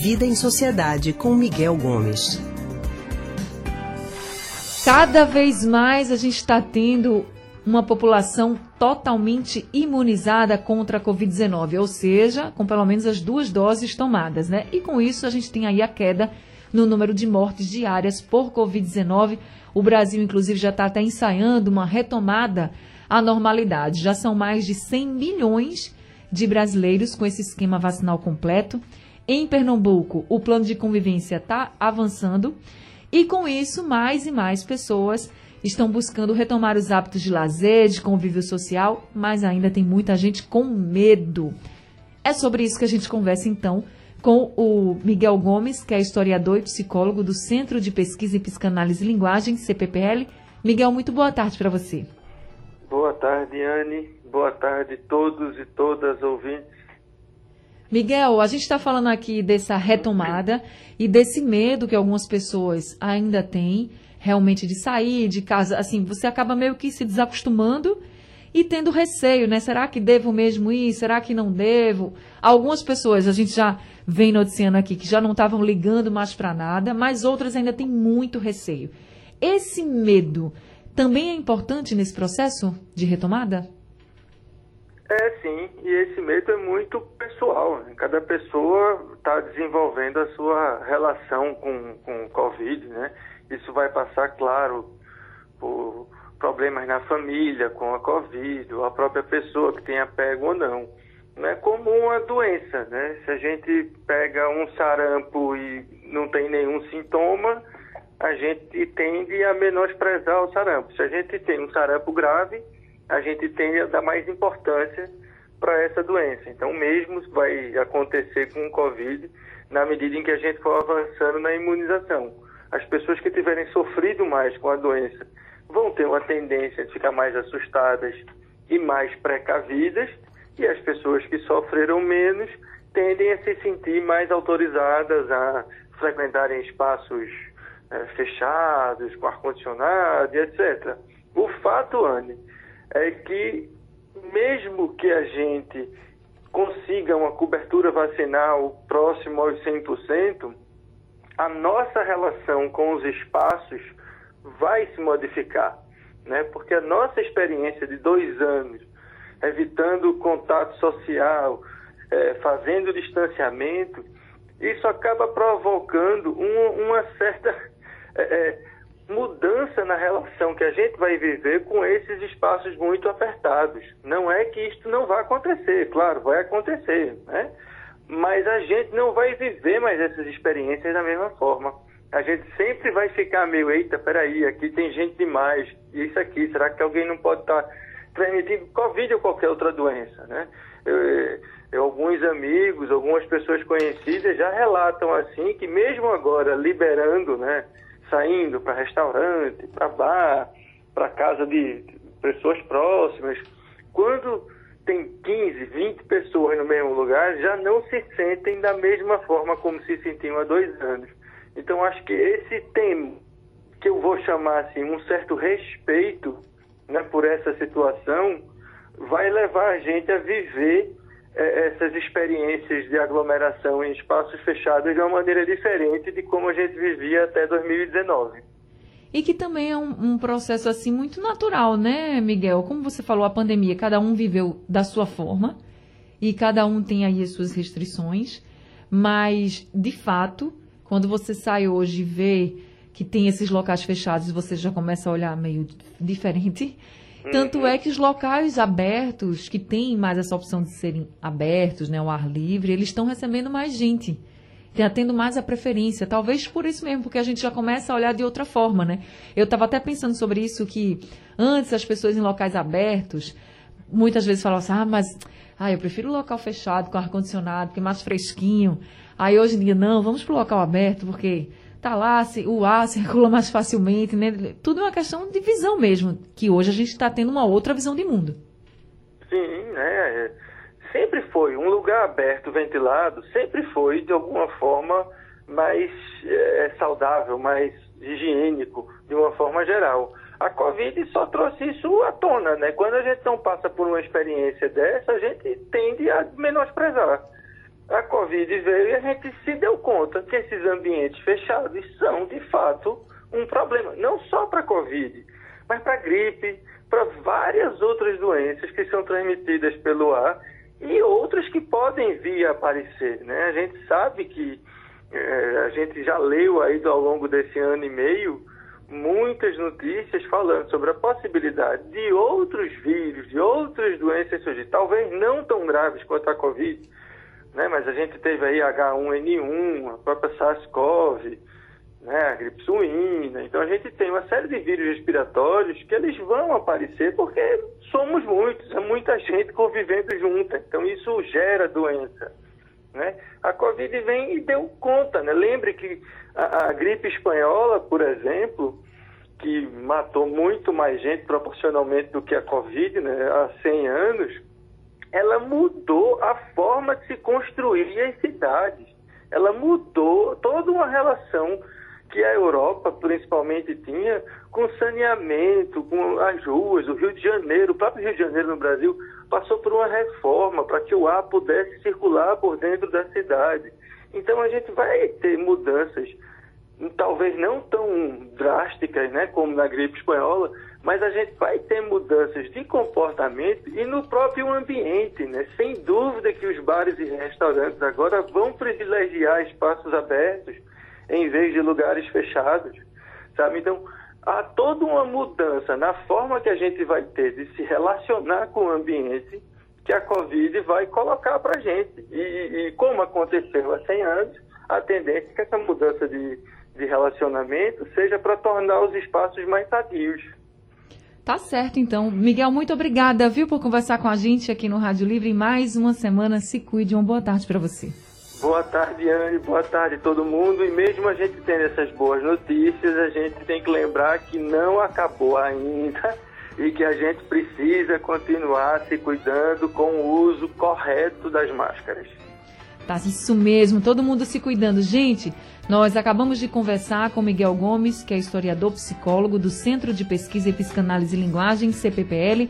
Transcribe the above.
Vida em Sociedade com Miguel Gomes. Cada vez mais a gente está tendo uma população totalmente imunizada contra a Covid-19, ou seja, com pelo menos as duas doses tomadas, né? E com isso a gente tem aí a queda no número de mortes diárias por Covid-19. O Brasil, inclusive, já está até ensaiando uma retomada à normalidade. Já são mais de 100 milhões de brasileiros com esse esquema vacinal completo. Em Pernambuco, o plano de convivência está avançando e, com isso, mais e mais pessoas estão buscando retomar os hábitos de lazer, de convívio social, mas ainda tem muita gente com medo. É sobre isso que a gente conversa então com o Miguel Gomes, que é historiador e psicólogo do Centro de Pesquisa em Psicanálise e Linguagem, CPPL. Miguel, muito boa tarde para você. Boa tarde, Anne. Boa tarde a todos e todas ouvintes. Miguel, a gente está falando aqui dessa retomada e desse medo que algumas pessoas ainda têm realmente de sair de casa. Assim, você acaba meio que se desacostumando e tendo receio, né? Será que devo mesmo ir? Será que não devo? Algumas pessoas, a gente já vem noticiando aqui, que já não estavam ligando mais para nada, mas outras ainda têm muito receio. Esse medo também é importante nesse processo de retomada? É sim, e esse medo é muito pessoal. Né? Cada pessoa está desenvolvendo a sua relação com, com o Covid, né? Isso vai passar, claro, por problemas na família com a Covid, ou a própria pessoa que tenha pego ou não. Não é como uma doença, né? Se a gente pega um sarampo e não tem nenhum sintoma, a gente tende a menosprezar o sarampo. Se a gente tem um sarampo grave, a gente tende a dar mais importância para essa doença. Então, mesmo vai acontecer com o Covid na medida em que a gente for avançando na imunização. As pessoas que tiverem sofrido mais com a doença vão ter uma tendência de ficar mais assustadas e mais precavidas, e as pessoas que sofreram menos tendem a se sentir mais autorizadas a frequentarem espaços é, fechados, com ar-condicionado, etc. O fato, Anne, é que mesmo que a gente consiga uma cobertura vacinal próximo aos 100%, a nossa relação com os espaços vai se modificar, né? Porque a nossa experiência de dois anos, evitando o contato social, é, fazendo distanciamento, isso acaba provocando um, uma certa é, é mudança na relação que a gente vai viver com esses espaços muito apertados. Não é que isto não vai acontecer, claro, vai acontecer, né? Mas a gente não vai viver mais essas experiências da mesma forma. A gente sempre vai ficar meio, eita, peraí, aqui tem gente demais, isso aqui, será que alguém não pode estar tá transmitindo Covid ou qualquer outra doença, né? Eu, eu, alguns amigos, algumas pessoas conhecidas já relatam assim que mesmo agora liberando, né, saindo para restaurante, para bar, para casa de pessoas próximas. Quando tem 15, 20 pessoas no mesmo lugar, já não se sentem da mesma forma como se sentiam há dois anos. Então, acho que esse tema, que eu vou chamar assim, um certo respeito né, por essa situação, vai levar a gente a viver essas experiências de aglomeração em espaços fechados de uma maneira diferente de como a gente vivia até 2019. E que também é um, um, processo assim muito natural, né, Miguel? Como você falou, a pandemia, cada um viveu da sua forma e cada um tem aí as suas restrições, mas de fato, quando você sai hoje e vê que tem esses locais fechados, você já começa a olhar meio diferente tanto é que os locais abertos, que têm mais essa opção de serem abertos, né, ao ar livre, eles estão recebendo mais gente. Está tendo mais a preferência. Talvez por isso mesmo, porque a gente já começa a olhar de outra forma, né? Eu estava até pensando sobre isso, que antes as pessoas em locais abertos, muitas vezes falavam assim, ah, mas ah, eu prefiro o local fechado, com ar-condicionado, porque é mais fresquinho. Aí hoje em dia, não, vamos para o local aberto, porque tá lá, o ar circula mais facilmente, né? Tudo é uma questão de visão mesmo, que hoje a gente está tendo uma outra visão de mundo. Sim, né? Sempre foi um lugar aberto, ventilado, sempre foi de alguma forma mais é, saudável, mais higiênico, de uma forma geral. A Covid só trouxe isso à tona, né? Quando a gente não passa por uma experiência dessa, a gente tende a menosprezar. A Covid veio e a gente se deu conta que esses ambientes fechados são, de fato, um problema. Não só para a Covid, mas para a gripe, para várias outras doenças que são transmitidas pelo ar e outras que podem vir a aparecer. Né? A gente sabe que é, a gente já leu aí ao longo desse ano e meio muitas notícias falando sobre a possibilidade de outros vírus, de outras doenças surgir, talvez não tão graves quanto a Covid, né? mas a gente teve aí H1N1, a própria SARS-CoV, né? a gripe suína. Então a gente tem uma série de vírus respiratórios que eles vão aparecer porque somos muitos, é muita gente convivendo junta. Então isso gera doença. Né? A Covid vem e deu conta. Né? Lembre que a, a, gripe espanhola, por exemplo, que matou muito mais gente proporcionalmente do que a Covid né? há 100 anos, ela mudou a forma de se construir as cidades. Ela mudou toda uma relação que a Europa principalmente tinha com saneamento, com as ruas, o Rio de Janeiro, o próprio Rio de Janeiro no Brasil passou por uma reforma para que o ar pudesse circular por dentro da cidade. Então a gente vai ter mudanças, talvez não tão drásticas, né, como na gripe espanhola, mas a gente vai ter mudanças de comportamento e no próprio ambiente, né? Sem dúvida que os bares e restaurantes agora vão privilegiar espaços abertos em vez de lugares fechados, sabe? Então, há toda uma mudança na forma que a gente vai ter de se relacionar com o ambiente que a Covid vai colocar para a gente. E, e, como aconteceu há 100 anos, a tendência é que essa mudança de, de relacionamento seja para tornar os espaços mais sadios. Tá certo, então. Miguel, muito obrigada, viu, por conversar com a gente aqui no Rádio Livre. Mais uma semana. Se cuide. Uma boa tarde para você. Boa tarde, Anne. Boa tarde, todo mundo. E mesmo a gente tendo essas boas notícias, a gente tem que lembrar que não acabou ainda e que a gente precisa continuar se cuidando com o uso correto das máscaras. Tá, isso mesmo, todo mundo se cuidando. Gente, nós acabamos de conversar com Miguel Gomes, que é historiador psicólogo do Centro de Pesquisa e Psicanálise e Linguagem, CPPL,